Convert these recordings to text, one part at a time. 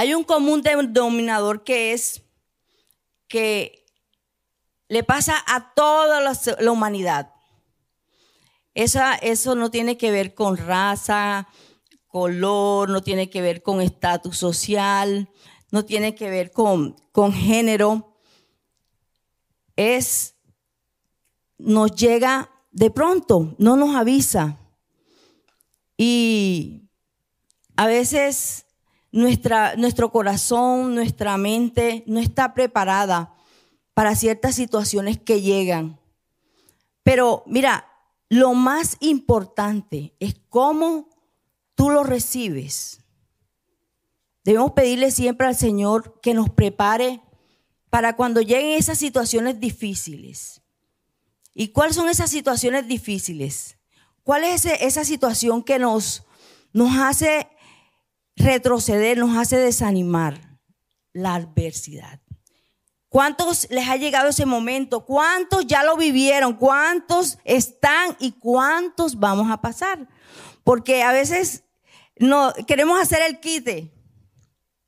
Hay un común denominador que es que le pasa a toda la, humanidad. Esa, eso no tiene que ver con raza, color, no tiene que ver con estatus social, no tiene que ver con, con género. Es, nos llega de pronto, no nos avisa. Y a veces nuestra, nuestro corazón, nuestra mente no está preparada para ciertas situaciones que llegan. Pero mira, lo más importante es cómo tú lo recibes. Debemos pedirle siempre al Señor que nos prepare para cuando lleguen esas situaciones difíciles. ¿Y cuáles son esas situaciones difíciles? ¿Cuál es esa situación que nos, nos hace retroceder, nos hace desanimar la adversidad. ¿Cuántos les ha llegado ese momento? ¿Cuántos ya lo vivieron? ¿Cuántos están y cuántos vamos a pasar? Porque a veces no queremos hacer el quite.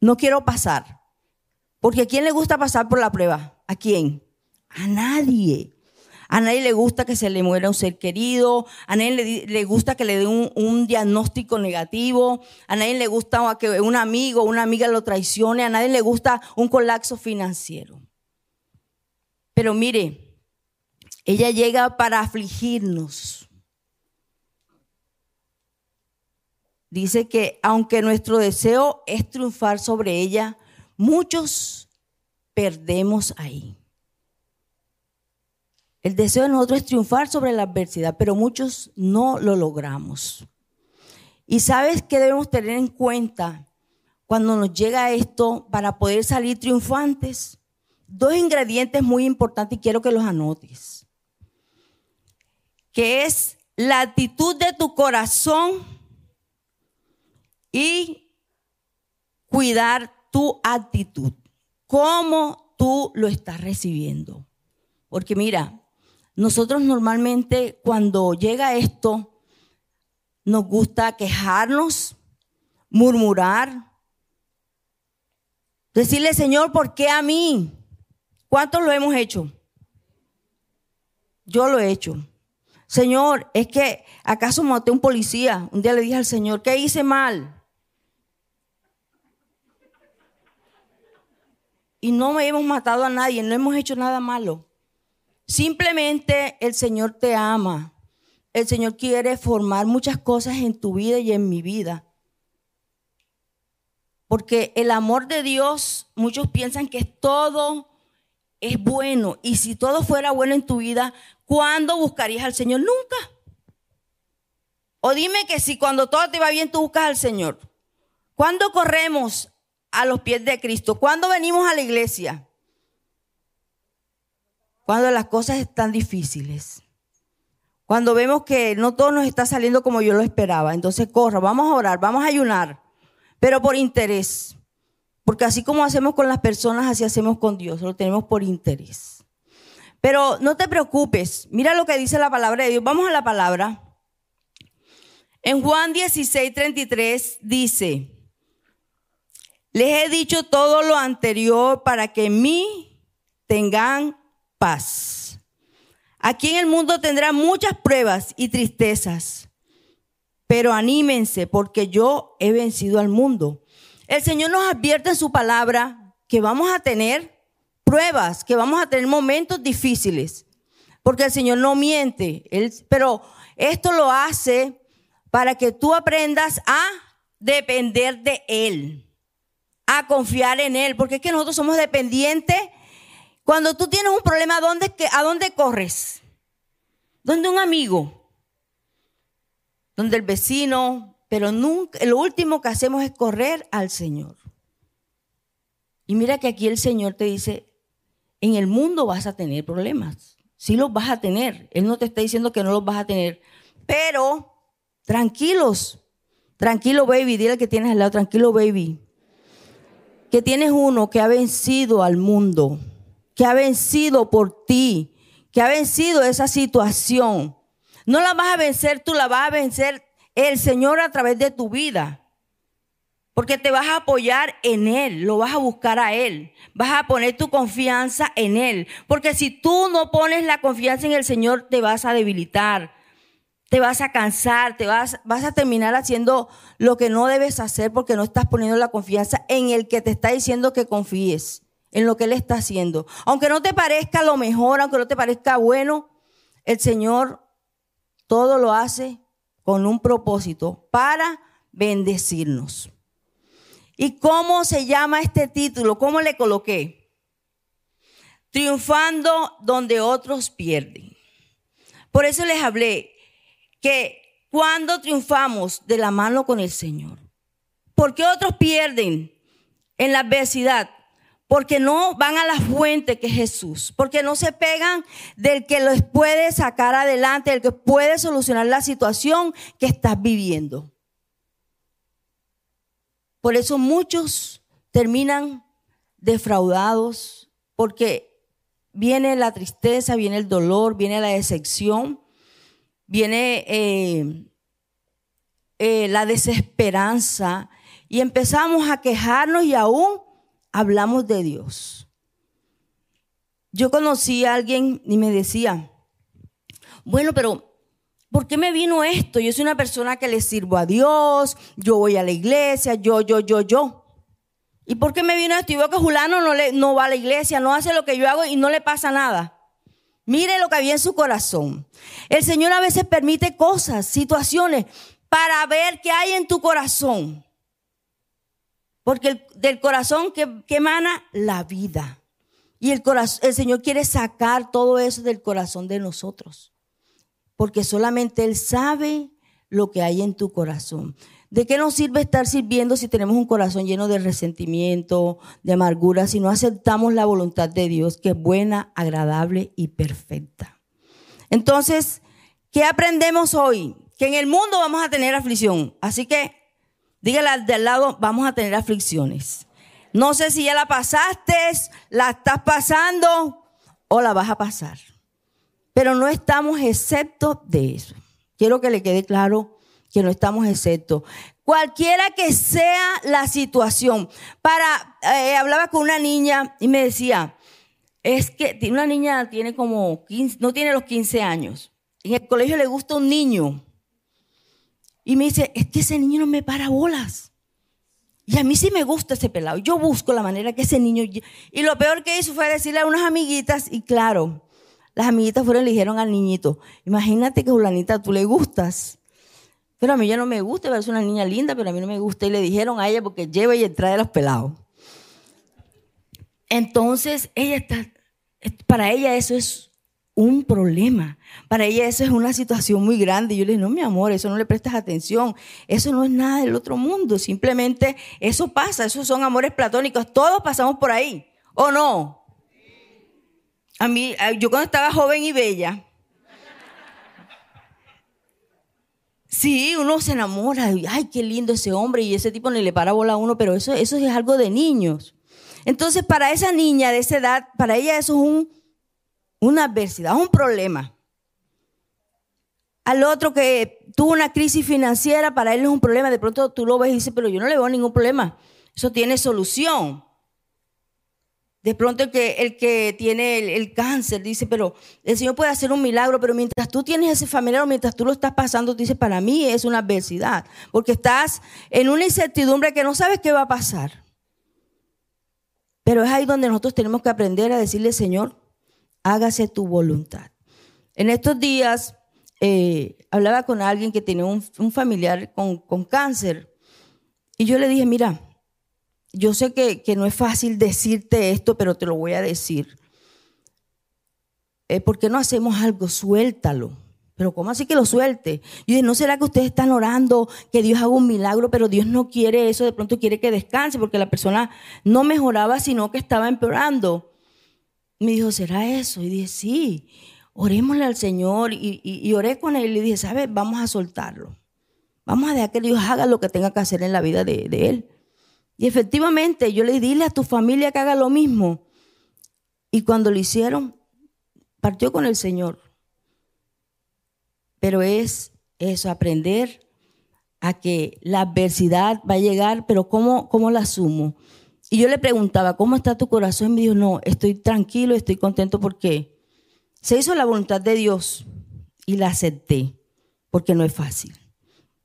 No quiero pasar. Porque ¿a quién le gusta pasar por la prueba? ¿A quién? A nadie. A nadie le gusta que se le muera un ser querido, a nadie le, gusta que le dé un, diagnóstico negativo, a nadie le gusta que un amigo o una amiga lo traicione, a nadie le gusta un colapso financiero. Pero mire, ella llega para afligirnos. Dice que aunque nuestro deseo es triunfar sobre ella, muchos perdemos ahí. El deseo de nosotros es triunfar sobre la adversidad, pero muchos no lo logramos. Y sabes que debemos tener en cuenta cuando nos llega esto para poder salir triunfantes. Dos ingredientes muy importantes y quiero que los anotes. Que es la actitud de tu corazón y cuidar tu actitud. Cómo tú lo estás recibiendo. Porque mira, nosotros normalmente cuando llega esto, nos gusta quejarnos, murmurar, decirle, Señor, ¿por qué a mí? ¿Cuántos lo hemos hecho? Yo lo he hecho. Señor, es que acaso maté a un policía. Un día le dije al Señor, ¿qué hice mal? Y no hemos matado a nadie, no hemos hecho nada malo. Simplemente el Señor te ama. El Señor quiere formar muchas cosas en tu vida y en mi vida. Porque el amor de Dios, muchos piensan que todo es bueno. Y si todo fuera bueno en tu vida, ¿cuándo buscarías al Señor? Nunca. O dime que si cuando todo te va bien, tú buscas al Señor. ¿Cuándo corremos a los pies de Cristo? ¿Cuándo venimos a la iglesia? Cuando las cosas están difíciles. Cuando vemos que no todo nos está saliendo como yo lo esperaba. Entonces corra, vamos a orar, vamos a ayunar, pero por interés. Porque así como hacemos con las personas, así hacemos con Dios, lo tenemos por interés. Pero no te preocupes, mira lo que dice la palabra de Dios. Vamos a la palabra. En Juan 16, 33 dice, les he dicho todo lo anterior para que en mí tengan paz. Aquí en el mundo tendrán muchas pruebas y tristezas, pero anímense porque yo he vencido al mundo. El Señor nos advierte en su palabra que vamos a tener pruebas, que vamos a tener momentos difíciles, porque el Señor no miente, pero esto lo hace para que tú aprendas a depender de Él, a confiar en Él, porque es que nosotros somos dependientes cuando tú tienes un problema, ¿a dónde, ¿a dónde corres? ¿Dónde un amigo? ¿Dónde el vecino? Pero nunca, lo último que hacemos es correr al Señor. Y mira que aquí el Señor te dice, en el mundo vas a tener problemas. Sí los vas a tener. Él no te está diciendo que no los vas a tener. Pero tranquilos. Tranquilo, baby. Dile que tienes al lado. Tranquilo, baby. Que tienes uno que ha vencido al mundo que ha vencido por ti, que ha vencido esa situación. No la vas a vencer tú, la vas a vencer el Señor a través de tu vida. Porque te vas a apoyar en Él, lo vas a buscar a Él, vas a poner tu confianza en Él. Porque si tú no pones la confianza en el Señor, te vas a debilitar, te vas a cansar, te vas, vas a terminar haciendo lo que no debes hacer porque no estás poniendo la confianza en el que te está diciendo que confíes, en lo que Él está haciendo. Aunque no te parezca lo mejor, aunque no te parezca bueno, el Señor todo lo hace con un propósito para bendecirnos. ¿Y cómo se llama este título? ¿Cómo le coloqué? Triunfando donde otros pierden. Por eso les hablé que cuando triunfamos de la mano con el Señor, ¿por qué otros pierden en la adversidad? Porque no van a la fuente que es Jesús, porque no se pegan del que los puede sacar adelante, del que puede solucionar la situación que estás viviendo. Por eso muchos terminan defraudados porque viene la tristeza, viene el dolor, viene la decepción, viene eh, eh, la desesperanza y empezamos a quejarnos y aún hablamos de Dios. Yo conocí a alguien y me decía, bueno, pero ¿por qué me vino esto? Yo soy una persona que le sirvo a Dios, yo voy a la iglesia, yo, yo, yo, yo. ¿Y por qué me vino esto? Y veo que Julano no, le, no va a la iglesia, no hace lo que yo hago y no le pasa nada. Mire lo que había en su corazón. El Señor a veces permite cosas, situaciones, para ver qué hay en tu corazón. Porque del corazón que, que, emana la vida. Y el, corazón, el Señor quiere sacar todo eso del corazón de nosotros porque solamente Él sabe lo que hay en tu corazón. ¿De qué nos sirve estar sirviendo si tenemos un corazón lleno de resentimiento, de amargura, si no aceptamos la voluntad de Dios, que es buena, agradable y perfecta? Entonces, ¿qué aprendemos hoy? Que en el mundo vamos a tener aflicción. Así que dígale al de al lado, vamos a tener aflicciones. No sé si ya la pasaste, la estás pasando o la vas a pasar. Pero no estamos exceptos de eso. Quiero que le quede claro que no estamos exceptos. Cualquiera que sea la situación. Para, eh, hablaba con una niña y me decía, es que una niña tiene como 15, no tiene los 15 años. En el colegio le gusta un niño. Y me dice, es que ese niño no me para bolas. Y a mí sí me gusta ese pelado. Yo busco la manera que ese niño... Y lo peor que hizo fue decirle a unas amiguitas, y claro, las amiguitas fueron y le dijeron al niñito, imagínate que Julanita tú le gustas. Pero a mí ya no me gusta, es una niña linda, pero a mí no me gusta. Y le dijeron a ella porque lleva y trae los pelados. Entonces, ella está, para ella eso es un problema. Para ella eso es una situación muy grande. Yo le dije, no, mi amor, eso no le prestas atención. Eso no es nada del otro mundo. Simplemente eso pasa. Esos son amores platónicos. Todos pasamos por ahí. ¿O no? A mí, yo cuando estaba joven y bella, sí, uno se enamora, ay, qué lindo ese hombre y ese tipo ni le para bola a uno, pero eso, eso es algo de niños. Entonces, para esa niña de esa edad, para ella eso es un, una adversidad, un problema. Al otro que tuvo una crisis financiera, para él es un problema. De pronto tú lo ves y dices, pero yo no le veo ningún problema. Eso tiene solución. De pronto el que, el que tiene el, cáncer dice, pero el Señor puede hacer un milagro, pero mientras tú tienes ese familiar o mientras tú lo estás pasando, dice, para mí es una adversidad, porque estás en una incertidumbre que no sabes qué va a pasar. Pero es ahí donde nosotros tenemos que aprender a decirle, Señor, hágase tu voluntad. En estos días eh, hablaba con alguien que tenía un, familiar con, cáncer y yo le dije, mira, yo sé que, no es fácil decirte esto, pero te lo voy a decir. Eh, ¿Por qué no hacemos algo? Suéltalo. Pero ¿cómo así que lo suelte? Y dije, ¿no será que ustedes están orando que Dios haga un milagro, pero Dios no quiere eso, de pronto quiere que descanse, porque la persona no mejoraba, sino que estaba empeorando? Me dijo, ¿será eso? Y dije, sí, orémosle al Señor. Y, oré con él y dije, ¿sabes? Vamos a soltarlo. Vamos a dejar que Dios haga lo que tenga que hacer en la vida de, de él. Y efectivamente, yo le dile a tu familia que haga lo mismo. Y cuando lo hicieron, partió con el Señor. Pero es eso, aprender a que la adversidad va a llegar, pero ¿cómo, cómo la asumo? Y yo le preguntaba, ¿cómo está tu corazón? Y me dijo, no, estoy tranquilo, estoy contento porque se hizo la voluntad de Dios y la acepté, porque no es fácil.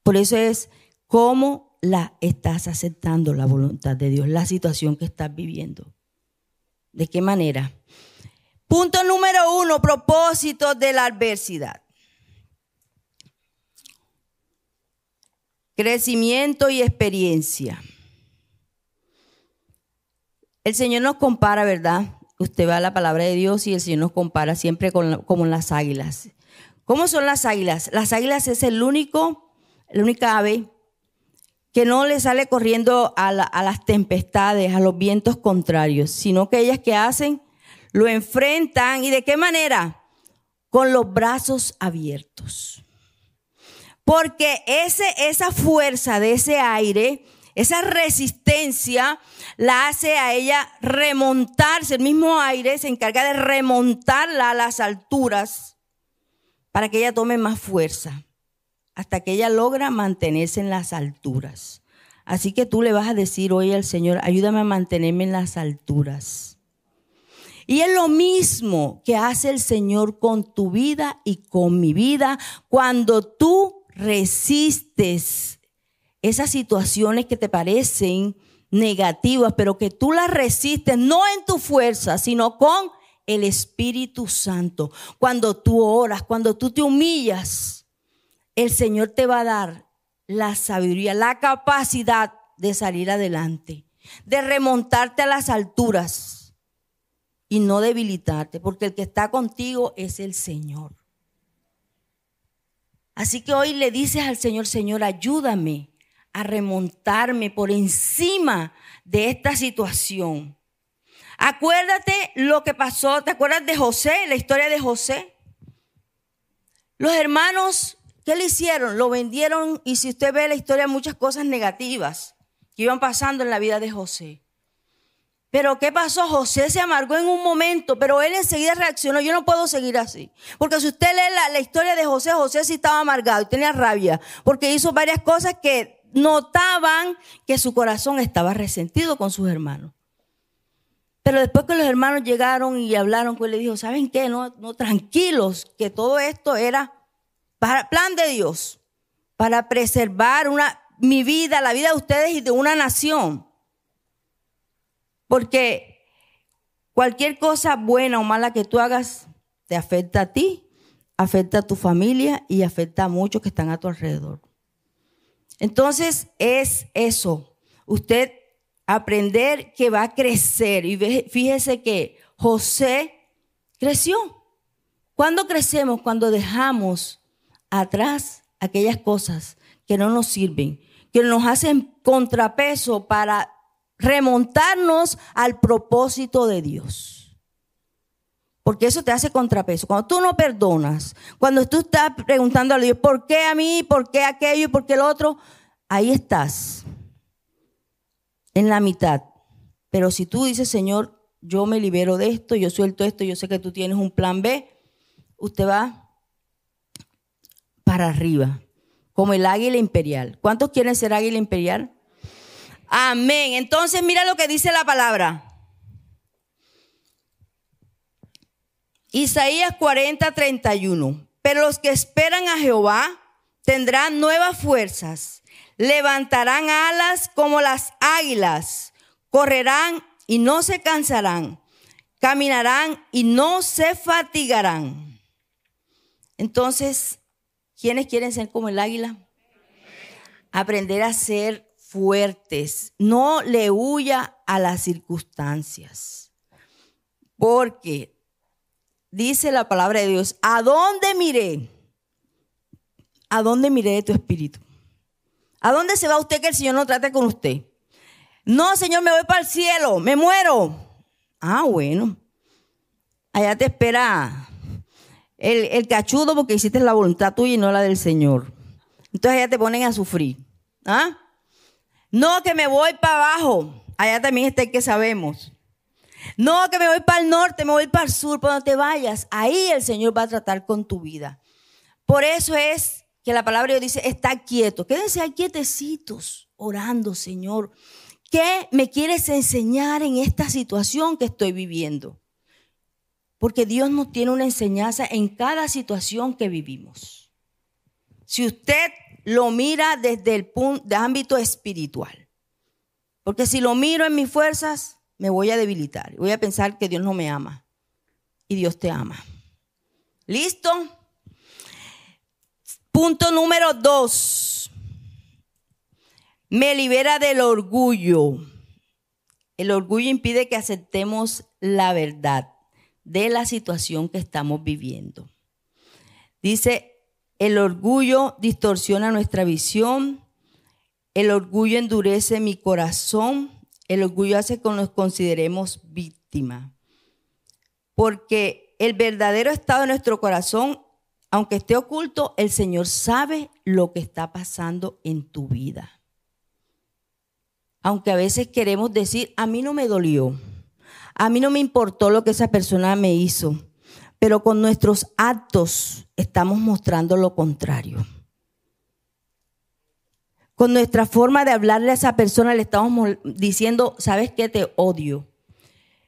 Por eso es cómo la estás aceptando la voluntad de Dios, la situación que estás viviendo. ¿De qué manera? Punto número uno, propósito de la adversidad. Crecimiento y experiencia. El Señor nos compara, ¿verdad? Usted va a la palabra de Dios y el Señor nos compara siempre con, como las águilas. ¿Cómo son las águilas? Las águilas es el único, la única ave que no le sale corriendo a, a las tempestades, a los vientos contrarios, sino que ellas que hacen, lo enfrentan y de qué manera? Con los brazos abiertos. Porque ese, esa fuerza de ese aire, esa resistencia, la hace a ella remontarse. El mismo aire se encarga de remontarla a las alturas para que ella tome más fuerza, hasta que ella logra mantenerse en las alturas. Así que tú le vas a decir hoy al Señor, ayúdame a mantenerme en las alturas. Y es lo mismo que hace el Señor con tu vida y con mi vida cuando tú resistes esas situaciones que te parecen negativas, pero que tú las resistes no en tu fuerza, sino con el Espíritu Santo. Cuando tú oras, cuando tú te humillas, el Señor te va a dar la sabiduría, la capacidad de salir adelante, de remontarte a las alturas y no debilitarte, porque el que está contigo es el Señor. Así que hoy le dices al Señor, Señor, ayúdame a remontarme por encima de esta situación. Acuérdate lo que pasó, ¿te acuerdas de José, la historia de José? Los hermanos, ¿qué le hicieron? Lo vendieron y si usted ve la historia, muchas cosas negativas que iban pasando en la vida de José. Pero ¿qué pasó? José se amargó en un momento, pero él enseguida reaccionó. Yo no puedo seguir así. Porque si usted lee la, historia de José, José sí estaba amargado y tenía rabia, porque hizo varias cosas que notaban que su corazón estaba resentido con sus hermanos. Pero después que los hermanos llegaron y hablaron, pues le dijo, ¿saben qué? No, no tranquilos, que todo esto era para plan de Dios, para preservar una, mi vida, la vida de ustedes y de una nación. Porque cualquier cosa buena o mala que tú hagas te afecta a ti, afecta a tu familia y afecta a muchos que están a tu alrededor. Entonces es eso, usted aprender que va a crecer y fíjese que José creció. ¿Cuándo crecemos? Cuando dejamos atrás aquellas cosas que no nos sirven, que nos hacen contrapeso para remontarnos al propósito de Dios. Porque eso te hace contrapeso. Cuando tú no perdonas, cuando tú estás preguntando a Dios, ¿por qué a mí? ¿Por qué aquello? ¿Y por qué el otro? Ahí estás, en la mitad. Pero si tú dices, Señor, yo me libero de esto, yo suelto esto, yo sé que tú tienes un plan B, usted va para arriba, como el águila imperial. ¿Cuántos quieren ser águila imperial? Amén. Entonces mira lo que dice la palabra. Isaías 40, 31. Pero los que esperan a Jehová tendrán nuevas fuerzas, levantarán alas como las águilas, correrán y no se cansarán, caminarán y no se fatigarán. Entonces, ¿quiénes quieren ser como el águila? Aprender a ser fuertes. No le huya a las circunstancias. Porque dice la palabra de Dios, ¿a dónde miré? ¿A dónde miré de tu espíritu? ¿A dónde se va usted que el Señor no trate con usted? No, Señor, me voy para el cielo, me muero. Ah, bueno. Allá te espera el, cachudo porque hiciste la voluntad tuya y no la del Señor. Entonces allá te ponen a sufrir. ¿Ah? No, que me voy para abajo. Allá también está el que sabemos. No, que me voy para el norte, me voy para el sur, donde te vayas. Ahí el Señor va a tratar con tu vida. Por eso es que la palabra de Dios dice, está quieto. Quédense ahí quietecitos, orando, Señor. ¿Qué me quieres enseñar en esta situación que estoy viviendo? Porque Dios nos tiene una enseñanza en cada situación que vivimos. Si usted lo mira desde el punto de ámbito espiritual. Porque si lo miro en mis fuerzas, me voy a debilitar. Voy a pensar que Dios no me ama. Y Dios te ama. ¿Listo? Punto número dos. Me libera del orgullo. El orgullo impide que aceptemos la verdad de la situación que estamos viviendo. Dice, el orgullo distorsiona nuestra visión, el orgullo endurece mi corazón, el orgullo hace que nos consideremos víctimas. Porque el verdadero estado de nuestro corazón aunque esté oculto, el Señor sabe lo que está pasando en tu vida. Aunque a veces queremos decir, a mí no me dolió, a mí no me importó lo que esa persona me hizo, pero con nuestros actos estamos mostrando lo contrario. Con nuestra forma de hablarle a esa persona le estamos diciendo, ¿sabes qué? Te odio.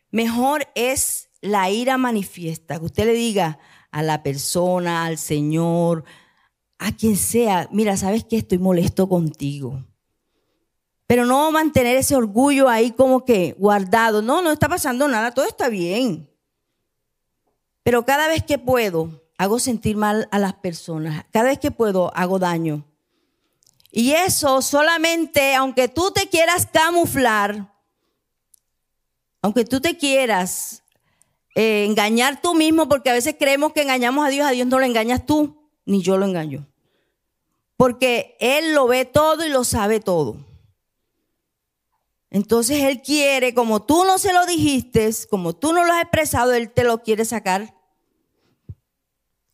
Mejor es la ira manifiesta, que usted le diga, a la persona, al Señor, a quien sea, mira, sabes que estoy molesto contigo. Pero no mantener ese orgullo ahí como que guardado. No, no está pasando nada, todo está bien. Pero cada vez que puedo, hago sentir mal a las personas. Cada vez que puedo, hago daño. Y eso solamente, aunque tú te quieras camuflar, aunque tú te quieras eh, engañar tú mismo, porque a veces creemos que engañamos a Dios, a Dios no lo engañas tú, ni yo lo engaño. Porque Él lo ve todo y lo sabe todo. Entonces Él quiere, como tú no se lo dijiste, como tú no lo has expresado, Él te lo quiere sacar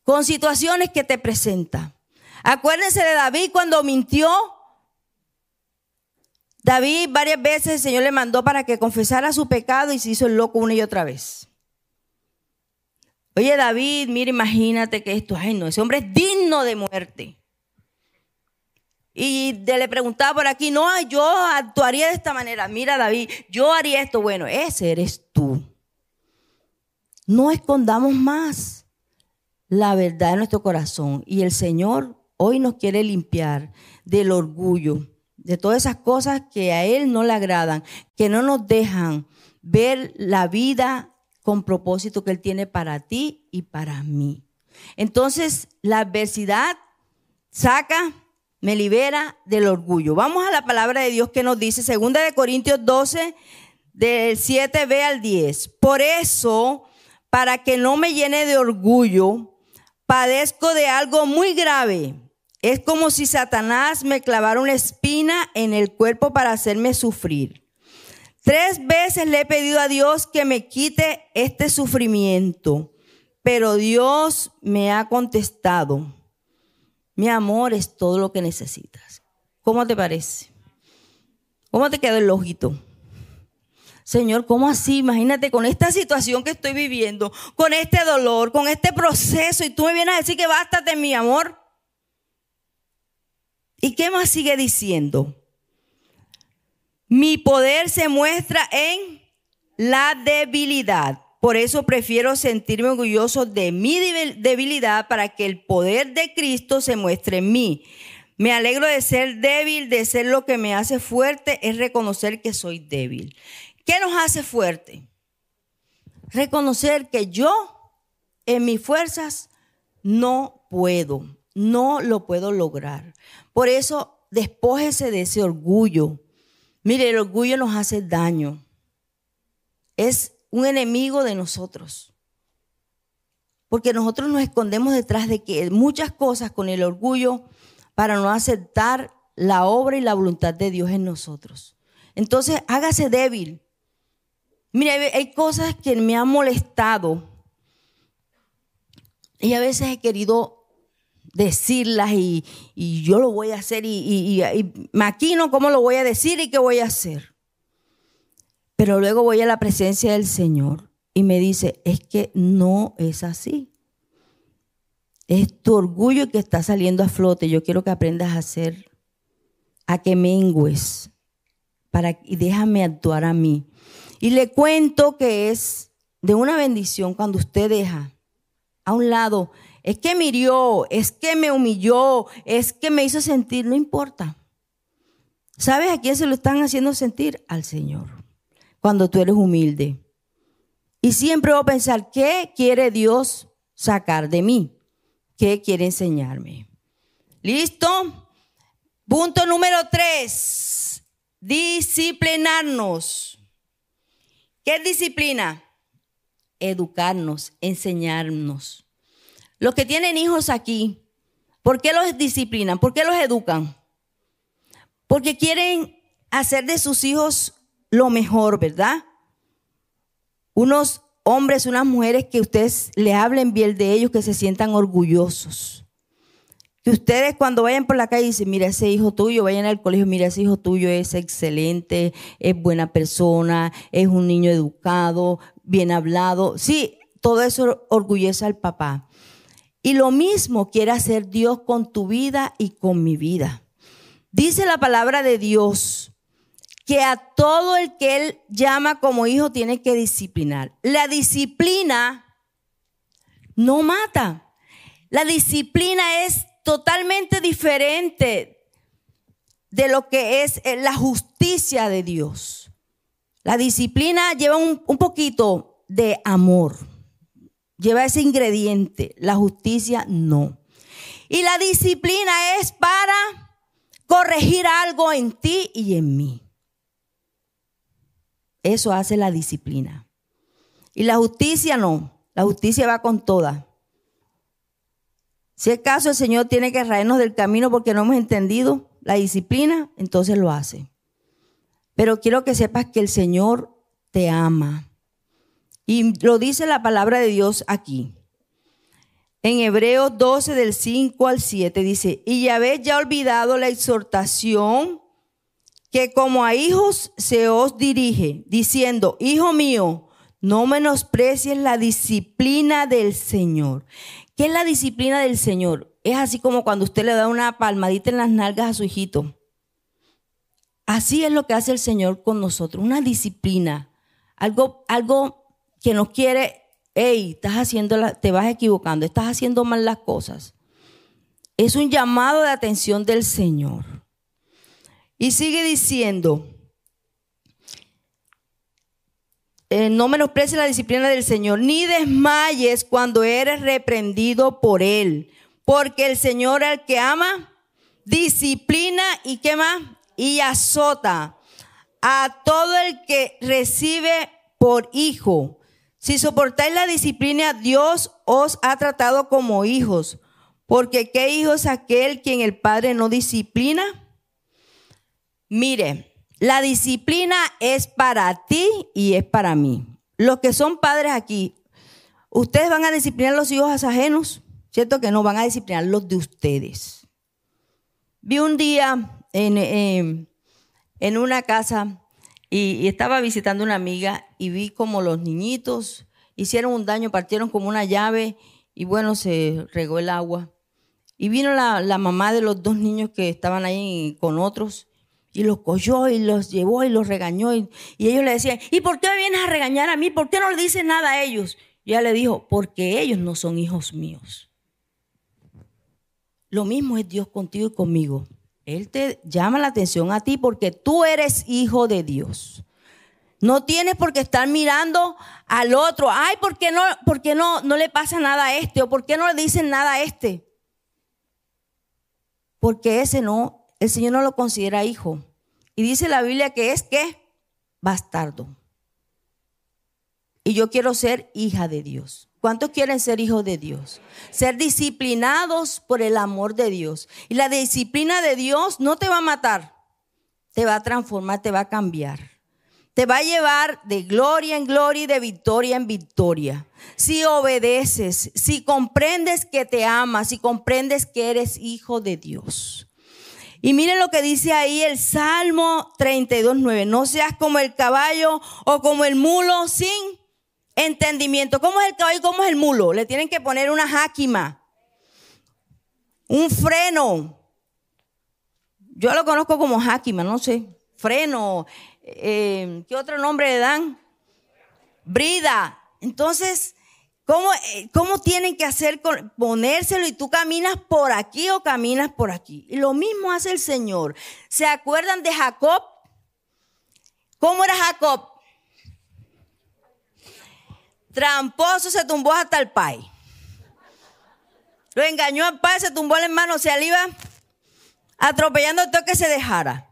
con situaciones que te presenta. Acuérdense de David cuando mintió. David varias veces el Señor le mandó para que confesara su pecado y se hizo el loco una y otra vez. Oye, David, mira, imagínate que esto, ay no, ese hombre es digno de muerte. Y le preguntaba por aquí, no, yo actuaría de esta manera. Mira, David, yo haría esto. Bueno, ese eres tú. No escondamos más la verdad en nuestro corazón. Y el Señor hoy nos quiere limpiar del orgullo, de todas esas cosas que a Él no le agradan, que no nos dejan ver la vida con propósito que Él tiene para ti y para mí. Entonces, la adversidad saca, me libera del orgullo. Vamos a la palabra de Dios que nos dice, segunda de Corintios 12, del 7b al 10. Por eso, para que no me llene de orgullo, padezco de algo muy grave. Es como si Satanás me clavara una espina en el cuerpo para hacerme sufrir. Tres veces le he pedido a Dios que me quite este sufrimiento, pero Dios me ha contestado, mi amor es todo lo que necesitas. ¿Cómo te parece? ¿Cómo te queda el ojito? Señor, ¿cómo así? Imagínate con esta situación que estoy viviendo, con este dolor, con este proceso, y tú me vienes a decir que bástate, mi amor. ¿Y qué más sigue diciendo? Mi poder se muestra en la debilidad. Por eso prefiero sentirme orgulloso de mi debilidad para que el poder de Cristo se muestre en mí. Me alegro de ser débil, de ser lo que me hace fuerte, es reconocer que soy débil. ¿Qué nos hace fuerte? Reconocer que yo en mis fuerzas no puedo, no lo puedo lograr. Por eso despójese de ese orgullo Mire, el orgullo nos hace daño. Es un enemigo de nosotros. Porque nosotros nos escondemos detrás de que muchas cosas con el orgullo para no aceptar la obra y la voluntad de Dios en nosotros. Entonces, hágase débil. Mire, hay cosas que me han molestado y a veces he querido decirlas y, yo lo voy a hacer y, y, maquino cómo lo voy a decir y qué voy a hacer. Pero luego voy a la presencia del Señor y me dice, es que no es así. Es tu orgullo que está saliendo a flote. Yo quiero que aprendas a hacer, a que mengues, para, y déjame actuar a mí. Y le cuento que es de una bendición cuando usted deja a un lado, es que me es que me humilló, es que me hizo sentir, no importa. ¿Sabes a quién se lo están haciendo sentir? Al Señor. Cuando tú eres humilde. Y siempre voy a pensar, ¿qué quiere Dios sacar de mí? ¿Qué quiere enseñarme? ¿Listo? Punto número tres. Disciplinarnos. ¿Qué es disciplina? Educarnos, enseñarnos. Los que tienen hijos aquí, ¿por qué los disciplinan? ¿Por qué los educan? Porque quieren hacer de sus hijos lo mejor, ¿verdad? Unos hombres, unas mujeres que ustedes le hablen bien de ellos, que se sientan orgullosos. Que ustedes cuando vayan por la calle dicen, mira ese hijo tuyo, vayan al colegio, mira ese hijo tuyo es excelente, es buena persona, es un niño educado, bien hablado. Sí, todo eso orgullece al papá. Y lo mismo quiere hacer Dios con tu vida y con mi vida. Dice la palabra de Dios que a todo el que Él llama como hijo tiene que disciplinar. La disciplina no mata. La disciplina es totalmente diferente de lo que es eh, la justicia de Dios. La disciplina lleva un, un poquito de amor, lleva ese ingrediente, la justicia no. Y la disciplina es para corregir algo en ti y en mí. Eso hace la disciplina. Y la justicia no. La justicia va con toda. Si es caso el Señor tiene que raernos del camino porque no hemos entendido la disciplina, entonces lo hace. Pero quiero que sepas que el Señor te ama. Y lo dice la palabra de Dios aquí. En Hebreos 12 del 5 al 7 dice, y ya habéis ya olvidado la exhortación que como a hijos se os dirige, diciendo, hijo mío, no menosprecies la disciplina del Señor. ¿Qué es la disciplina del Señor? Es así como cuando usted le da una palmadita en las nalgas a su hijito. Así es lo que hace el Señor con nosotros, una disciplina, algo, algo que nos quiere hey, estás haciendo, te vas equivocando, estás haciendo mal las cosas. Es un llamado de atención del Señor. Y sigue diciendo, eh, no menosprecies la disciplina del Señor, ni desmayes cuando eres reprendido por Él, porque el Señor al que ama, disciplina y qué más, y azota a todo el que recibe por hijo. Si soportáis la disciplina, Dios os ha tratado como hijos. Porque ¿qué hijo es aquel quien el Padre no disciplina? Mire, la disciplina es para ti y es para mí. Los que son padres aquí, ustedes van a disciplinar a los hijos ajenos, ¿cierto? Que no van a disciplinar los de ustedes. Vi un día en, eh, en una casa y, estaba visitando una amiga y vi como los niñitos hicieron un daño, partieron como una llave y bueno, se regó el agua. Y vino la, mamá de los dos niños que estaban ahí con otros y los cogió y los llevó y los regañó. Y, ellos le decían, ¿y por qué vienes a regañar a mí? ¿Por qué no le dices nada a ellos? Y ella le dijo, porque ellos no son hijos míos. Lo mismo es Dios contigo y conmigo. Él te llama la atención a ti porque tú eres hijo de Dios. No tienes por qué estar mirando al otro. Ay, ¿por qué no, por qué no, no le pasa nada a este? ¿O por qué no le dicen nada a este? Porque ese no, el Señor no lo considera hijo. Y dice la Biblia que es que bastardo. Y yo quiero ser hija de Dios. ¿Cuántos quieren ser hijos de Dios? Ser disciplinados por el amor de Dios. Y la disciplina de Dios no te va a matar, te va a transformar, te va a cambiar. Te va a llevar de gloria en gloria y de victoria en victoria. Si obedeces, si comprendes que te amas, si comprendes que eres hijo de Dios. Y miren lo que dice ahí el Salmo 32.9. No seas como el caballo o como el mulo sin entendimiento. ¿Cómo es el caballo y cómo es el mulo? Le tienen que poner una jáquima. un freno. Yo lo conozco como Hakima, no sé. Freno. Eh, ¿Qué otro nombre le dan? Brida. Entonces, ¿cómo, eh, ¿cómo tienen que hacer con, ponérselo y tú caminas por aquí o caminas por aquí? Y lo mismo hace el Señor. ¿Se acuerdan de Jacob? ¿Cómo era Jacob? Tramposo se tumbó hasta el pai. Lo engañó al pai, se tumbó el hermano, se iba atropellando todo que se dejara.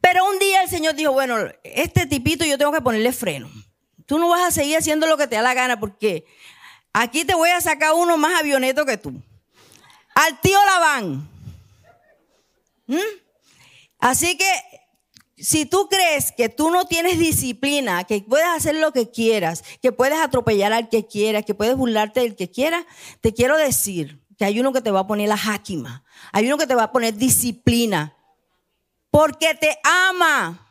Pero un día el Señor dijo, bueno, este tipito yo tengo que ponerle freno. Tú no vas a seguir haciendo lo que te da la gana porque aquí te voy a sacar uno más avioneto que tú. Al tío Labán. ¿Mm? Así que si tú crees que tú no tienes disciplina, que puedes hacer lo que quieras, que puedes atropellar al que quieras, que puedes burlarte del que quiera, te quiero decir que hay uno que te va a poner la jáquima, hay uno que te va a poner disciplina, porque te ama.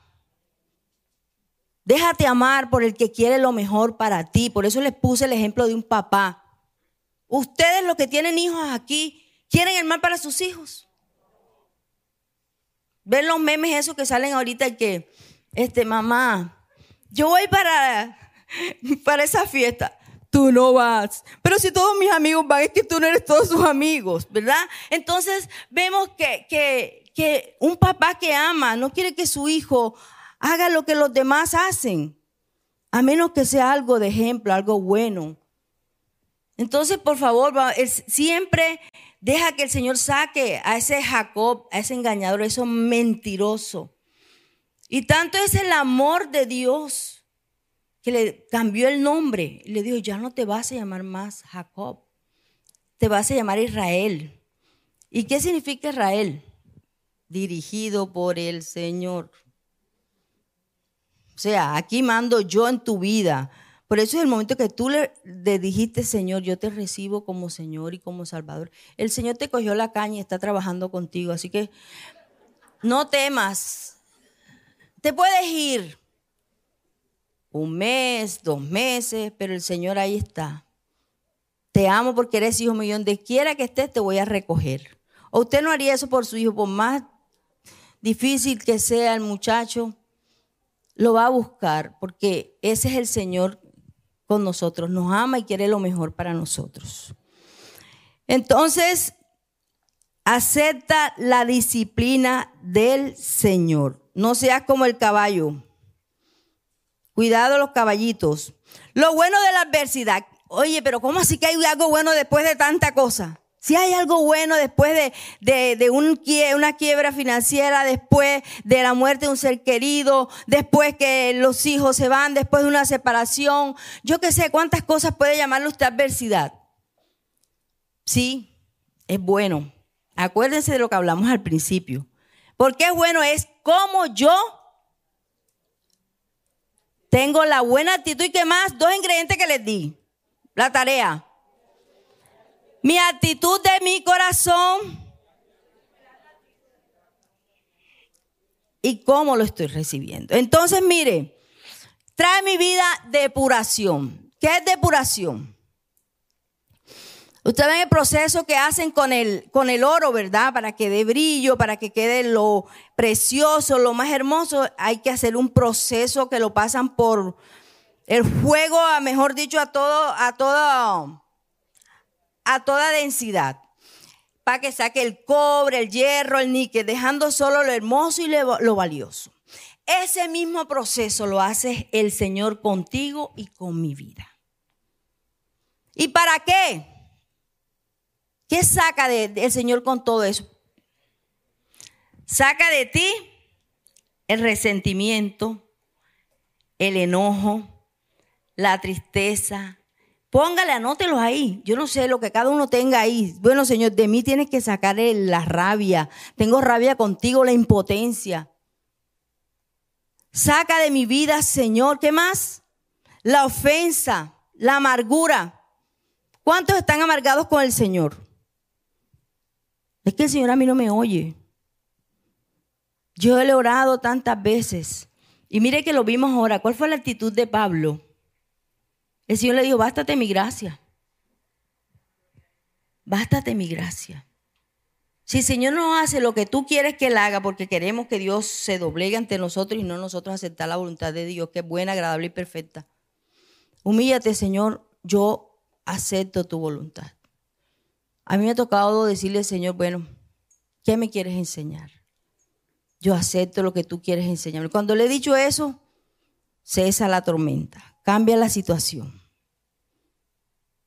Déjate amar por el que quiere lo mejor para ti. Por eso les puse el ejemplo de un papá. Ustedes los que tienen hijos aquí, ¿quieren el mal para sus hijos? Ven los memes esos que salen ahorita que, este, mamá, yo voy para, para esa fiesta. Tú no vas. Pero si todos mis amigos van, es que tú no eres todos sus amigos, ¿verdad? Entonces vemos que, que, que un papá que ama no quiere que su hijo haga lo que los demás hacen, a menos que sea algo de ejemplo, algo bueno. Entonces, por favor, siempre Deja que el Señor saque a ese Jacob, a ese engañador, a ese mentiroso. Y tanto es el amor de Dios que le cambió el nombre. Le dijo, ya no te vas a llamar más Jacob, te vas a llamar Israel. ¿Y qué significa Israel? Dirigido por el Señor. O sea, aquí mando yo en tu vida. Por eso es el momento que tú le, dijiste, Señor, yo te recibo como Señor y como Salvador. El Señor te cogió la caña y está trabajando contigo. Así que no temas. Te puedes ir un mes, dos meses, pero el Señor ahí está. Te amo porque eres hijo mío. Donde quiera que estés, te voy a recoger. O usted no haría eso por su hijo, por más difícil que sea el muchacho, lo va a buscar porque ese es el Señor con nosotros, nos ama y quiere lo mejor para nosotros. Entonces, acepta la disciplina del Señor. No seas como el caballo. Cuidado los caballitos. Lo bueno de la adversidad. Oye, pero ¿cómo así que hay algo bueno después de tanta cosa? Si hay algo bueno después de, de, un, una quiebra financiera, después de la muerte de un ser querido, después que los hijos se van, después de una separación, yo qué sé cuántas cosas puede llamarle usted adversidad. Sí, es bueno. Acuérdense de lo que hablamos al principio. Porque es bueno, es como yo tengo la buena actitud y qué más, dos ingredientes que les di. La tarea mi actitud de mi corazón y cómo lo estoy recibiendo. Entonces, mire, trae mi vida depuración. ¿Qué es depuración? Ustedes ven el proceso que hacen con el, con el oro, ¿verdad? Para que dé brillo, para que quede lo precioso, lo más hermoso. Hay que hacer un proceso que lo pasan por el fuego, mejor dicho, a todo, a todo a toda densidad para que saque el cobre, el hierro, el níquel, dejando solo lo hermoso y lo valioso. Ese mismo proceso lo hace el Señor contigo y con mi vida. ¿Y para qué? ¿Qué saca del el Señor con todo eso? Saca de ti el resentimiento, el enojo, la tristeza, Póngale, anótelo ahí. Yo no sé lo que cada uno tenga ahí. Bueno, Señor, de mí tienes que sacar la rabia. Tengo rabia contigo, la impotencia. Saca de mi vida, Señor, ¿qué más? La ofensa, la amargura. ¿Cuántos están amargados con el Señor? Es que el Señor a mí no me oye. Yo he orado tantas veces. Y mire que lo vimos ahora. ¿Cuál fue la actitud de Pablo? El Señor le dijo, bástate mi gracia. Bástate mi gracia. Si el Señor no hace lo que tú quieres que Él haga porque queremos que Dios se doblegue ante nosotros y no nosotros aceptar la voluntad de Dios, que es buena, agradable y perfecta. Humíllate, Señor, yo acepto tu voluntad. A mí me ha tocado decirle, Señor, bueno, ¿qué me quieres enseñar? Yo acepto lo que tú quieres enseñarme. Cuando le he dicho eso, cesa la tormenta, cambia la situación.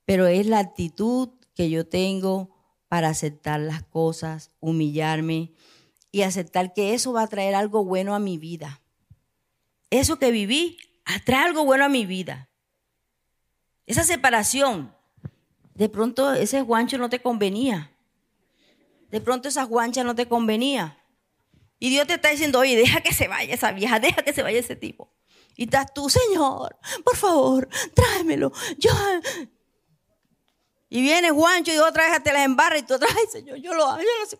Pero es la actitud que yo tengo para aceptar las cosas, humillarme y aceptar que eso va a traer algo bueno a mi vida. Eso que viví atrae algo bueno a mi vida. Esa separación, de pronto ese guancho no te convenía. De pronto esa guancha no te convenía. Y Dios te está diciendo, oye, deja que se vaya esa vieja, deja que se vaya ese tipo. Y estás tú, Señor, por favor, tráemelo. Yo, y viene Juancho y otra vez te las embarra y tú otra Señor, yo lo hago, yo lo sé.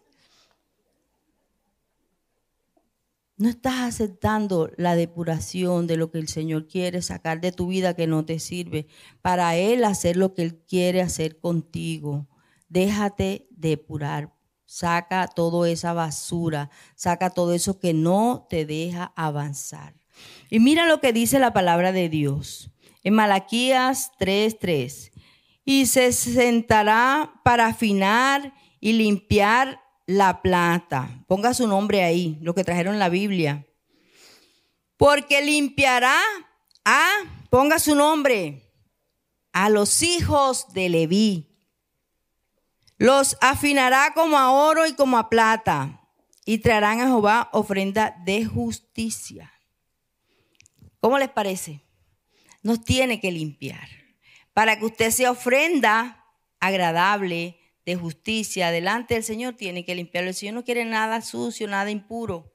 No estás aceptando la depuración de lo que el Señor quiere sacar de tu vida que no te sirve. Para Él hacer lo que Él quiere hacer contigo. Déjate depurar. Saca toda esa basura. Saca todo eso que no te deja avanzar. Y mira lo que dice la palabra de Dios. En Malaquías 3:3 y se sentará para afinar y limpiar la plata. Ponga su nombre ahí, lo que trajeron la Biblia. Porque limpiará a, ponga su nombre, a los hijos de Leví. Los afinará como a oro y como a plata y traerán a Jehová ofrenda de justicia. ¿Cómo les parece? Nos tiene que limpiar para que usted sea ofrenda agradable de justicia delante del Señor, tiene que limpiarlo. El Señor no quiere nada sucio, nada impuro.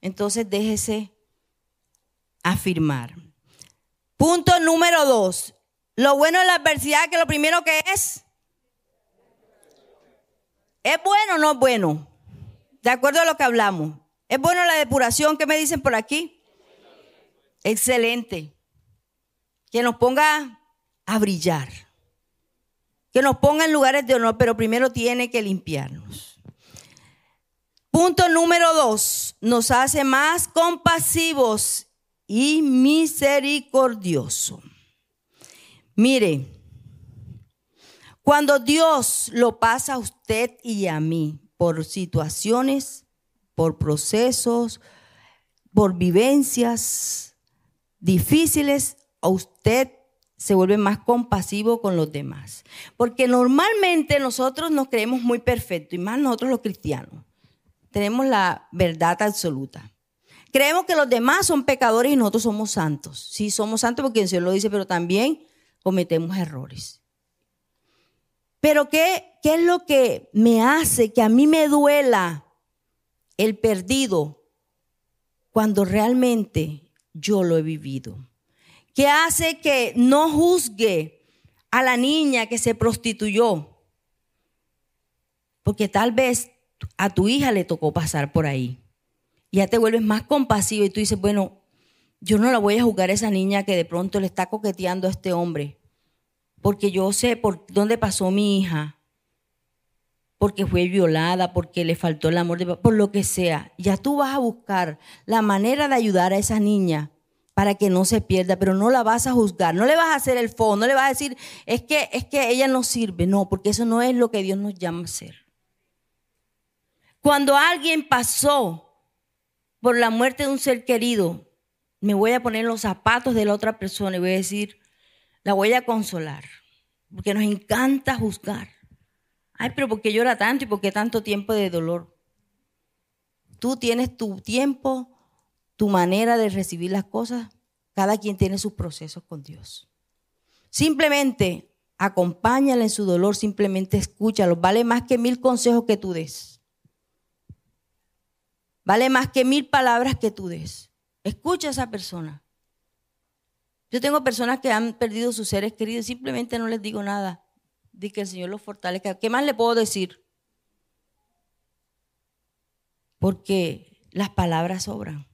Entonces déjese afirmar. Punto número dos. Lo bueno de la adversidad, que lo primero que es, ¿es bueno o no es bueno? De acuerdo a lo que hablamos. ¿Es bueno la depuración? ¿Qué me dicen por aquí? Excelente. Que nos ponga a brillar. Que nos ponga en lugares de honor, pero primero tiene que limpiarnos. Punto número dos, nos hace más compasivos y misericordiosos. Mire, cuando Dios lo pasa a usted y a mí por situaciones, por procesos, por vivencias difíciles, a usted se vuelve más compasivo con los demás. Porque normalmente nosotros nos creemos muy perfectos, y más nosotros los cristianos. Tenemos la verdad absoluta. Creemos que los demás son pecadores y nosotros somos santos. Sí, somos santos porque el Señor lo dice, pero también cometemos errores. Pero ¿qué, ¿qué es lo que me hace que a mí me duela el perdido cuando realmente yo lo he vivido? Que hace que no juzgue a la niña que se prostituyó. Porque tal vez a tu hija le tocó pasar por ahí. Ya te vuelves más compasivo y tú dices, bueno, yo no la voy a juzgar a esa niña que de pronto le está coqueteando a este hombre. Porque yo sé por dónde pasó mi hija. Porque fue violada, porque le faltó el amor, de, por lo que sea. Ya tú vas a buscar la manera de ayudar a esa niña para que no se pierda, pero no la vas a juzgar, no le vas a hacer el fondo, no le vas a decir, es que, es que ella no sirve, no, porque eso no es lo que Dios nos llama a hacer. Cuando alguien pasó por la muerte de un ser querido, me voy a poner los zapatos de la otra persona y voy a decir, la voy a consolar, porque nos encanta juzgar. Ay, pero ¿por qué llora tanto y por qué tanto tiempo de dolor? Tú tienes tu tiempo tu manera de recibir las cosas, cada quien tiene sus procesos con Dios. Simplemente acompáñala en su dolor, simplemente escúchalo. Vale más que mil consejos que tú des. Vale más que mil palabras que tú des. Escucha a esa persona. Yo tengo personas que han perdido sus seres queridos, simplemente no les digo nada. Di que el Señor los fortalezca. ¿Qué más le puedo decir? Porque las palabras sobran.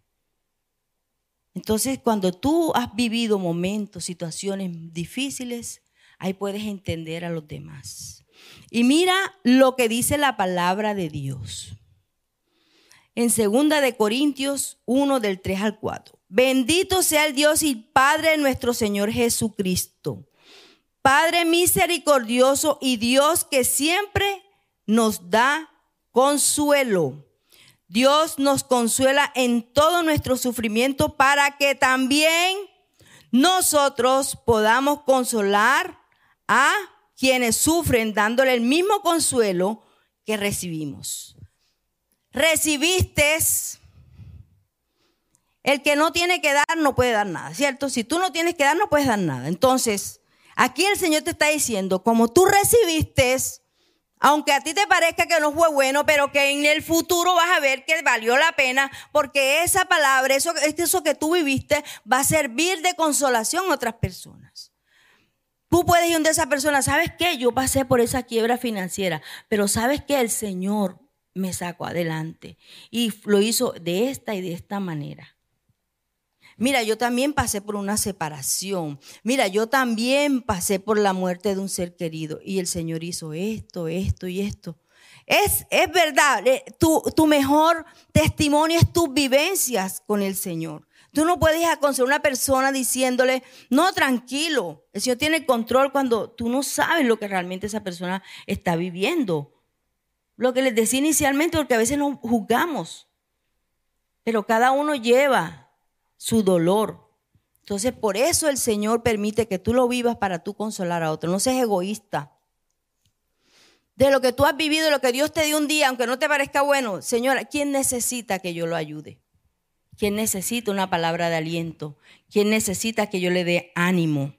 Entonces, cuando tú has vivido momentos, situaciones difíciles, ahí puedes entender a los demás. Y mira lo que dice la palabra de Dios. En 2 de Corintios 1 del 3 al 4. Bendito sea el Dios y Padre de nuestro Señor Jesucristo. Padre misericordioso y Dios que siempre nos da consuelo. Dios nos consuela en todo nuestro sufrimiento para que también nosotros podamos consolar a quienes sufren dándole el mismo consuelo que recibimos. Recibiste, el que no tiene que dar no puede dar nada, ¿cierto? Si tú no tienes que dar no puedes dar nada. Entonces, aquí el Señor te está diciendo, como tú recibiste, aunque a ti te parezca que no fue bueno, pero que en el futuro vas a ver que valió la pena, porque esa palabra, eso, eso que tú viviste, va a servir de consolación a otras personas. Tú puedes ir donde esa persona, ¿sabes qué? Yo pasé por esa quiebra financiera, pero ¿sabes qué? El Señor me sacó adelante y lo hizo de esta y de esta manera. Mira, yo también pasé por una separación. Mira, yo también pasé por la muerte de un ser querido. Y el Señor hizo esto, esto y esto. Es, es verdad, eh, tu, tu mejor testimonio es tus vivencias con el Señor. Tú no puedes aconsejar a una persona diciéndole, no, tranquilo, el Señor tiene control cuando tú no sabes lo que realmente esa persona está viviendo. Lo que les decía inicialmente, porque a veces nos juzgamos, pero cada uno lleva su dolor. Entonces, por eso el Señor permite que tú lo vivas para tú consolar a otro. No seas egoísta. De lo que tú has vivido, de lo que Dios te dio un día, aunque no te parezca bueno, Señora, ¿quién necesita que yo lo ayude? ¿Quién necesita una palabra de aliento? ¿Quién necesita que yo le dé ánimo?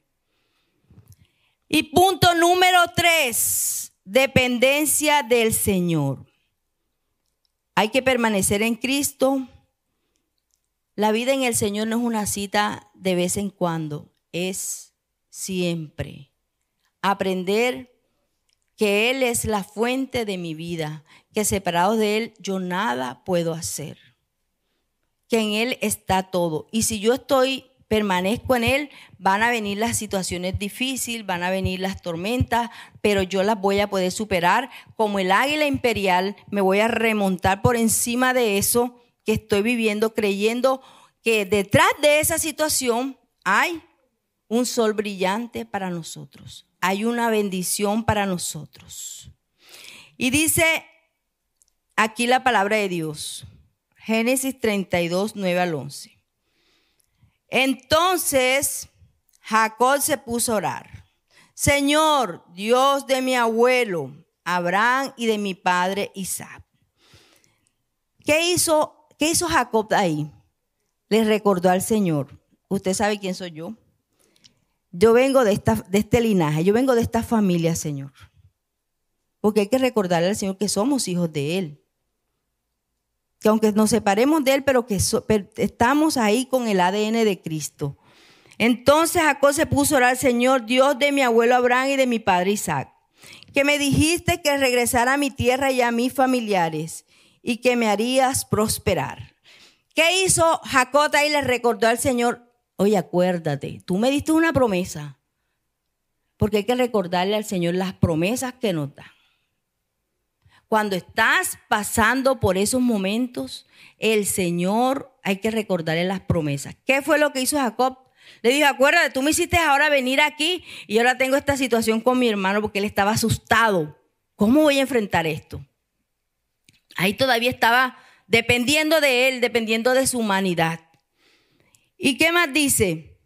Y punto número tres, dependencia del Señor. Hay que permanecer en Cristo, la vida en el Señor no es una cita de vez en cuando, es siempre. Aprender que Él es la fuente de mi vida, que separado de Él yo nada puedo hacer, que en Él está todo. Y si yo estoy, permanezco en Él, van a venir las situaciones difíciles, van a venir las tormentas, pero yo las voy a poder superar. Como el águila imperial, me voy a remontar por encima de eso estoy viviendo creyendo que detrás de esa situación hay un sol brillante para nosotros, hay una bendición para nosotros. Y dice aquí la palabra de Dios, Génesis 32, 9 al 11. Entonces Jacob se puso a orar. Señor, Dios de mi abuelo Abraham y de mi padre Isaac. ¿Qué hizo ¿Qué hizo Jacob ahí? Le recordó al Señor. Usted sabe quién soy yo. Yo vengo de, esta, de este linaje, yo vengo de esta familia, Señor. Porque hay que recordarle al Señor que somos hijos de Él. Que aunque nos separemos de Él, pero que estamos ahí con el ADN de Cristo. Entonces Jacob se puso a orar al Señor, Dios de mi abuelo Abraham y de mi padre Isaac, que me dijiste que regresara a mi tierra y a mis familiares y que me harías prosperar. ¿Qué hizo Jacob y le recordó al Señor? Oye, acuérdate, tú me diste una promesa. Porque hay que recordarle al Señor las promesas que nos da. Cuando estás pasando por esos momentos, el Señor hay que recordarle las promesas. ¿Qué fue lo que hizo Jacob? Le dijo, acuérdate, tú me hiciste ahora venir aquí y ahora tengo esta situación con mi hermano porque él estaba asustado. ¿Cómo voy a enfrentar esto? Ahí todavía estaba dependiendo de él, dependiendo de su humanidad. ¿Y qué más dice?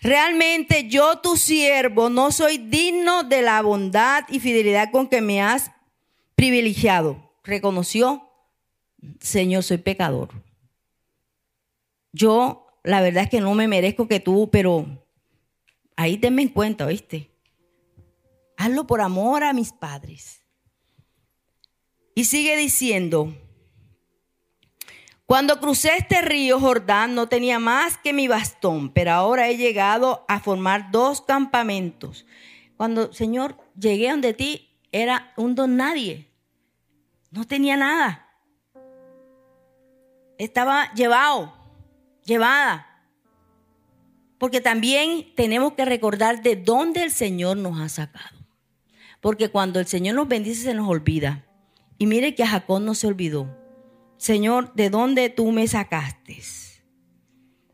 Realmente yo, tu siervo, no soy digno de la bondad y fidelidad con que me has privilegiado. Reconoció, Señor, soy pecador. Yo, la verdad es que no me merezco que tú, pero ahí tenme en cuenta, ¿oíste? Hazlo por amor a mis padres. Y sigue diciendo, cuando crucé este río Jordán no tenía más que mi bastón, pero ahora he llegado a formar dos campamentos. Cuando, Señor, llegué donde ti, era un don nadie. No tenía nada. Estaba llevado, llevada. Porque también tenemos que recordar de dónde el Señor nos ha sacado. Porque cuando el Señor nos bendice se nos olvida. Y mire que a Jacob no se olvidó. Señor, ¿de dónde tú me sacaste?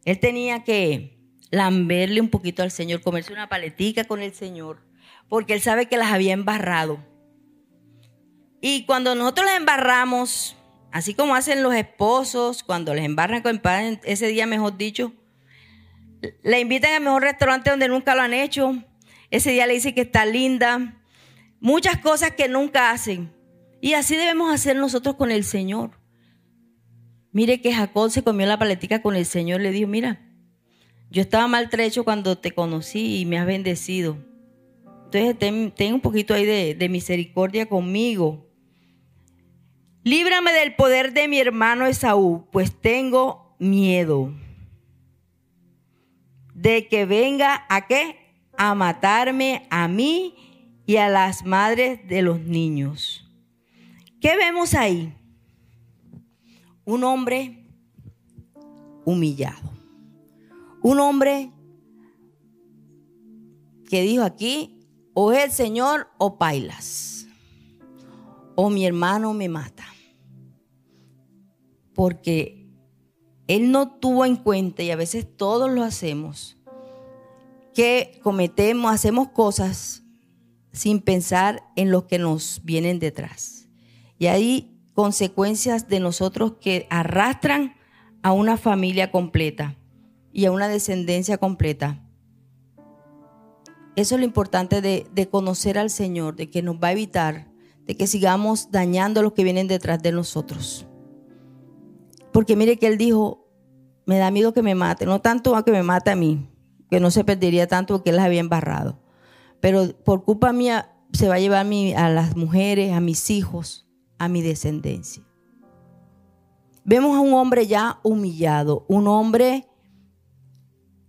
Él tenía que lamberle un poquito al Señor, comerse una paletica con el Señor, porque él sabe que las había embarrado. Y cuando nosotros las embarramos, así como hacen los esposos, cuando les embarran con ese día, mejor dicho, le invitan al mejor restaurante donde nunca lo han hecho. Ese día le dicen que está linda. Muchas cosas que nunca hacen. Y así debemos hacer nosotros con el Señor. Mire que Jacob se comió la paletica con el Señor. Le dijo, mira, yo estaba maltrecho cuando te conocí y me has bendecido. Entonces ten, un poquito ahí de, de misericordia conmigo. Líbrame del poder de mi hermano Esaú, pues tengo miedo de que venga a qué? A matarme a mí y a las madres de los niños. ¿Qué vemos ahí? Un hombre humillado. Un hombre que dijo aquí, o es el Señor o pailas. O mi hermano me mata. Porque él no tuvo en cuenta, y a veces todos lo hacemos, que cometemos, hacemos cosas sin pensar en los que nos vienen detrás. Y hay consecuencias de nosotros que arrastran a una familia completa y a una descendencia completa. Eso es lo importante de, conocer al Señor, de que nos va a evitar de que sigamos dañando a los que vienen detrás de nosotros. Porque mire que él dijo, me da miedo que me mate, no tanto a que me mate a mí, que no se perdería tanto porque él las había embarrado, pero por culpa mía se va a llevar a las mujeres, a mis hijos, a mi descendencia. Vemos a un hombre ya humillado, un hombre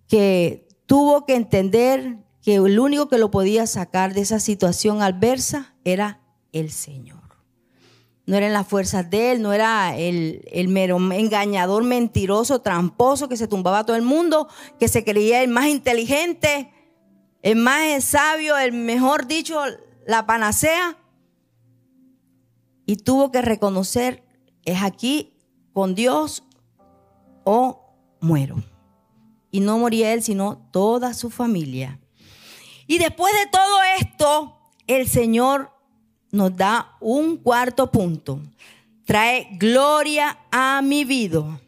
que tuvo que entender que el único que lo podía sacar de esa situación adversa era el Señor no eran las fuerzas de él, no era el, mero engañador, mentiroso, tramposo que se tumbaba a todo el mundo, que se creía el más inteligente, el más sabio, el mejor dicho, la panacea. Y tuvo que reconocer, es aquí con Dios o muero. Y no moría él, sino toda su familia. Y después de todo esto, el Señor nos da un cuarto punto. Trae gloria a mi vida.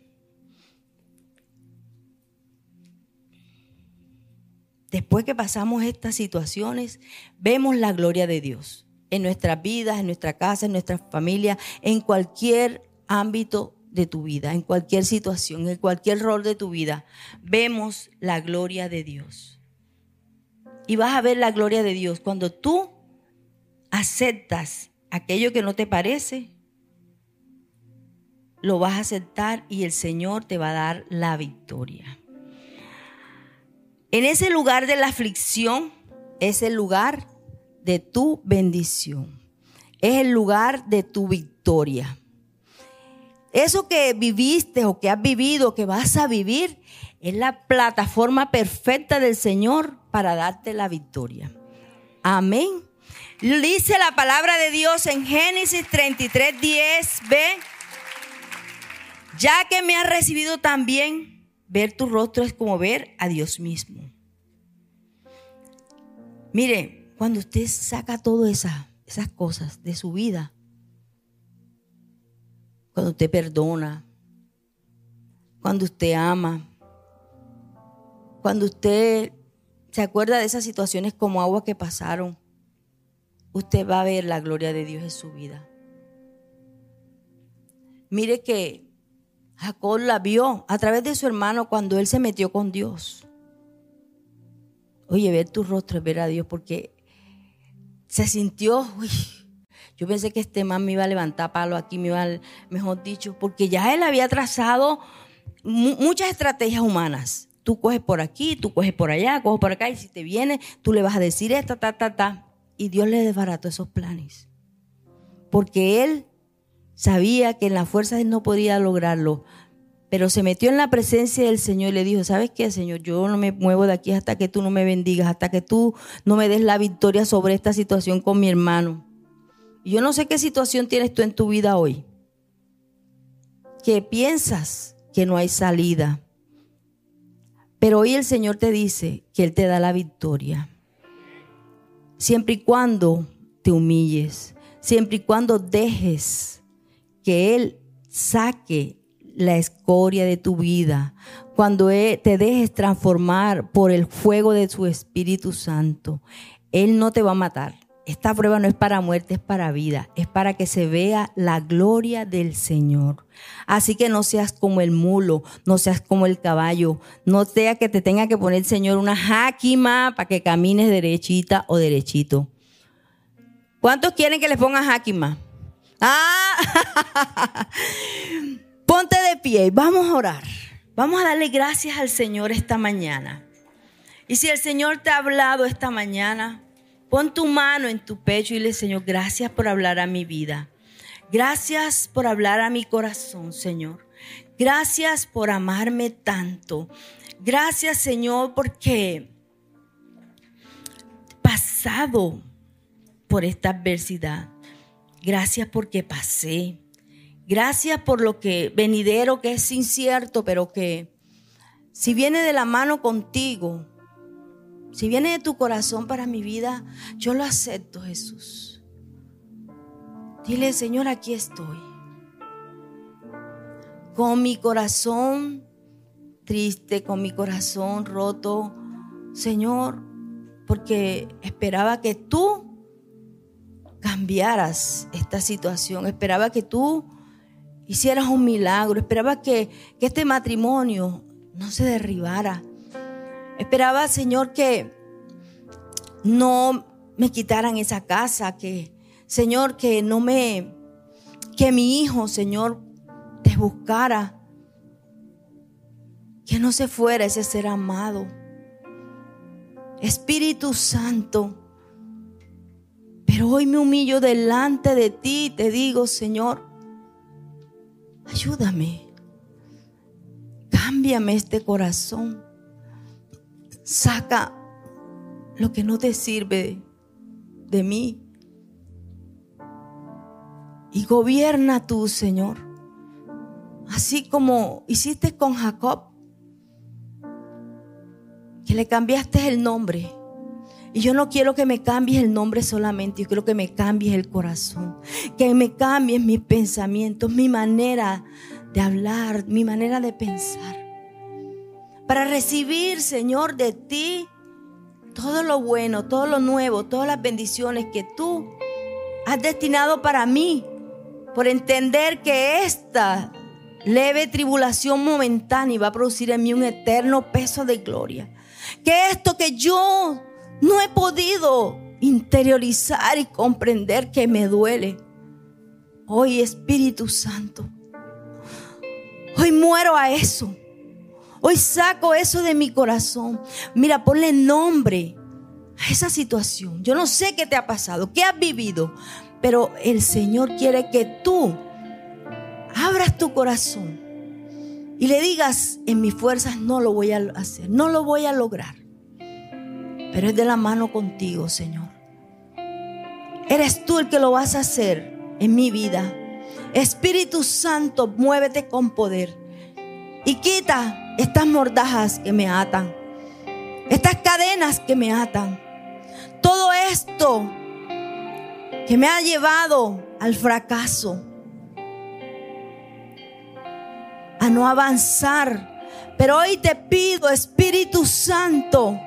Después que pasamos estas situaciones, vemos la gloria de Dios en nuestras vidas, en nuestra casa, en nuestra familia, en cualquier ámbito de tu vida, en cualquier situación, en cualquier rol de tu vida. Vemos la gloria de Dios. Y vas a ver la gloria de Dios cuando tú aceptas aquello que no te parece, lo vas a aceptar y el Señor te va a dar la victoria. En ese lugar de la aflicción es el lugar de tu bendición. Es el lugar de tu victoria. Eso que viviste o que has vivido, que vas a vivir, es la plataforma perfecta del Señor para darte la victoria. Amén. Dice la palabra de Dios en Génesis 33, 10, ve, ya que me has recibido también, ver tu rostro es como ver a Dios mismo. Mire, cuando usted saca todas esas cosas de su vida, cuando usted perdona, cuando usted ama, cuando usted se acuerda de esas situaciones como agua que pasaron, usted va a ver la gloria de Dios en su vida. Mire que Jacob la vio a través de su hermano cuando él se metió con Dios. Oye, ver tu rostro es ver a Dios porque se sintió, uy, yo pensé que este man me iba a levantar palo aquí, me iba mejor dicho, porque ya él había trazado muchas estrategias humanas. Tú coges por aquí, tú coges por allá, coges por acá, y si te viene, tú le vas a decir esta, ta, ta, ta. Y Dios le desbarató esos planes. Porque él sabía que en la fuerza él no podía lograrlo. Pero se metió en la presencia del Señor y le dijo, ¿sabes qué, Señor? Yo no me muevo de aquí hasta que tú no me bendigas, hasta que tú no me des la victoria sobre esta situación con mi hermano. Yo no sé qué situación tienes tú en tu vida hoy, que piensas que no hay salida. Pero hoy el Señor te dice que Él te da la victoria. Siempre y cuando te humilles, siempre y cuando dejes que Él saque la escoria de tu vida, cuando te dejes transformar por el fuego de su Espíritu Santo, Él no te va a matar. Esta prueba no es para muerte, es para vida, es para que se vea la gloria del Señor. Así que no seas como el mulo, no seas como el caballo, no sea que te tenga que poner el Señor una jáquima para que camines derechita o derechito. ¿Cuántos quieren que les ponga jáquima? Ah, Ponte de pie y vamos a orar. Vamos a darle gracias al Señor esta mañana. Y si el Señor te ha hablado esta mañana, pon tu mano en tu pecho y le Señor, gracias por hablar a mi vida. Gracias por hablar a mi corazón, Señor. Gracias por amarme tanto. Gracias, Señor, porque pasado por esta adversidad. Gracias porque pasé. Gracias por lo que venidero, que es incierto, pero que si viene de la mano contigo, si viene de tu corazón para mi vida, yo lo acepto, Jesús. Dile, Señor, aquí estoy. Con mi corazón triste, con mi corazón roto, Señor, porque esperaba que tú cambiaras esta situación, esperaba que tú hicieras un milagro. Esperaba que, este matrimonio no se derribara. Esperaba, Señor, que no me quitaran esa casa, que, Señor, que no me, que mi hijo, Señor, te buscara. Que no se fuera ese ser amado. Espíritu Santo. Pero hoy me humillo delante de ti te digo, Señor, ayúdame. Cámbiame este corazón. Saca lo que no te sirve de mí. Y gobierna tú, Señor. Así como hiciste con Jacob, que le cambiaste el nombre y yo no quiero que me cambies el nombre solamente, yo quiero que me cambies el corazón, que me cambies mis pensamientos, mi manera de hablar, mi manera de pensar. Para recibir, Señor, de ti todo lo bueno, todo lo nuevo, todas las bendiciones que tú has destinado para mí, por entender que esta leve tribulación momentánea va a producir en mí un eterno peso de gloria. Que esto que yo no he podido interiorizar y comprender que me duele. Hoy Espíritu Santo, hoy muero a eso. Hoy saco eso de mi corazón. Mira, ponle nombre a esa situación. Yo no sé qué te ha pasado, qué has vivido, pero el Señor quiere que tú abras tu corazón y le digas, en mis fuerzas no lo voy a hacer, no lo voy a lograr pero es de la mano contigo, Señor. Eres tú el que lo vas a hacer en mi vida. Espíritu Santo, muévete con poder y quita estas mordajas que me atan, estas cadenas que me atan, todo esto que me ha llevado al fracaso, a no avanzar. Pero hoy te pido, Espíritu Santo,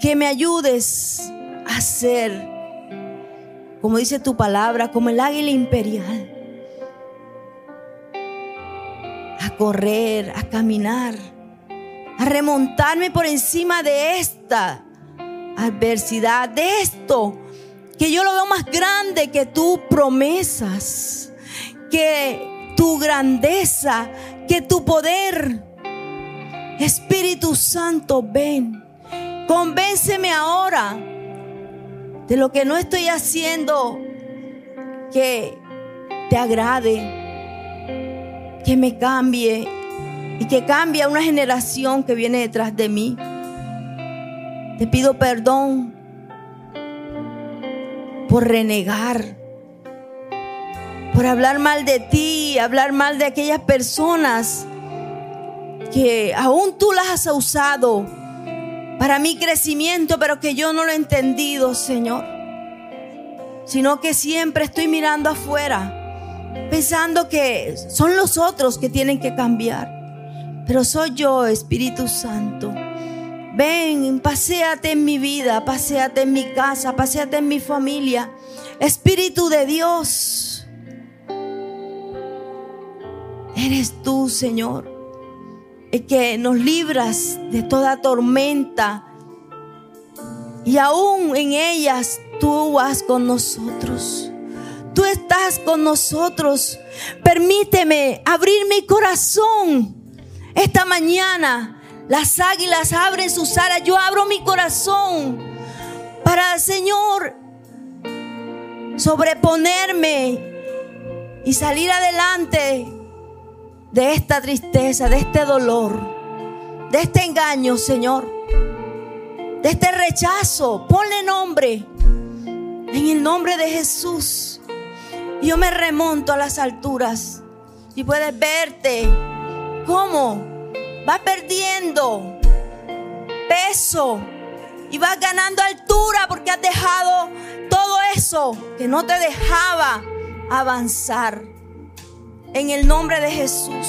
que me ayudes a ser, como dice tu palabra, como el águila imperial. A correr, a caminar, a remontarme por encima de esta adversidad, de esto que yo lo veo más grande que tu promesas, que tu grandeza, que tu poder. Espíritu Santo, ven. Convénceme ahora de lo que no estoy haciendo que te agrade, que me cambie y que cambie a una generación que viene detrás de mí. Te pido perdón por renegar, por hablar mal de ti, hablar mal de aquellas personas que aún tú las has usado para mi crecimiento, pero que yo no lo he entendido, Señor. Sino que siempre estoy mirando afuera, pensando que son los otros que tienen que cambiar. Pero soy yo, Espíritu Santo. Ven, paséate en mi vida, paséate en mi casa, paséate en mi familia. Espíritu de Dios. Eres tú, Señor que nos libras de toda tormenta. Y aún en ellas tú vas con nosotros. Tú estás con nosotros. Permíteme abrir mi corazón. Esta mañana las águilas abren sus alas. Yo abro mi corazón para, Señor, sobreponerme y salir adelante de esta tristeza, de este dolor, de este engaño, Señor, de este rechazo. Ponle nombre en el nombre de Jesús. Yo me remonto a las alturas y puedes verte cómo va perdiendo peso y vas ganando altura porque has dejado todo eso que no te dejaba avanzar en el nombre de Jesús.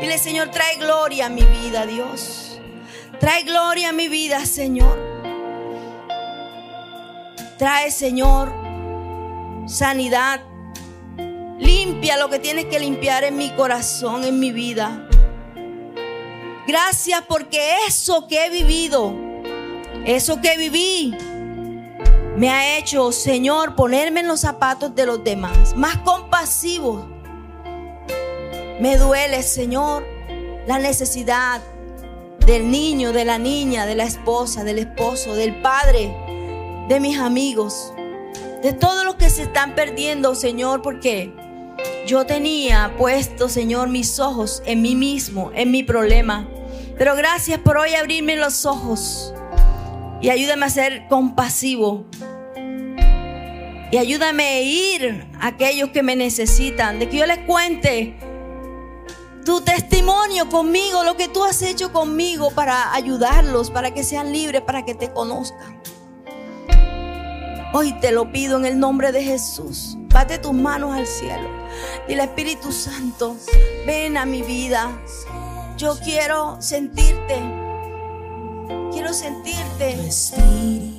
Dile, Señor, trae gloria a mi vida, Dios. Trae gloria a mi vida, Señor. Trae, Señor, sanidad. Limpia lo que tienes que limpiar en mi corazón, en mi vida. Gracias porque eso que he vivido, eso que viví, me ha hecho, Señor, ponerme en los zapatos de los demás, más compasivo me duele, Señor, la necesidad del niño, de la niña, de la esposa, del esposo, del padre, de mis amigos, de todos los que se están perdiendo, Señor, porque yo tenía puesto, Señor, mis ojos en mí mismo, en mi problema. Pero gracias por hoy abrirme los ojos y ayúdame a ser compasivo. Y ayúdame a ir a aquellos que me necesitan, de que yo les cuente tu testimonio conmigo, lo que tú has hecho conmigo para ayudarlos, para que sean libres, para que te conozcan. Hoy te lo pido en el nombre de Jesús. Bate tus manos al cielo. Dile Espíritu Santo, ven a mi vida. Yo quiero sentirte. Quiero sentirte.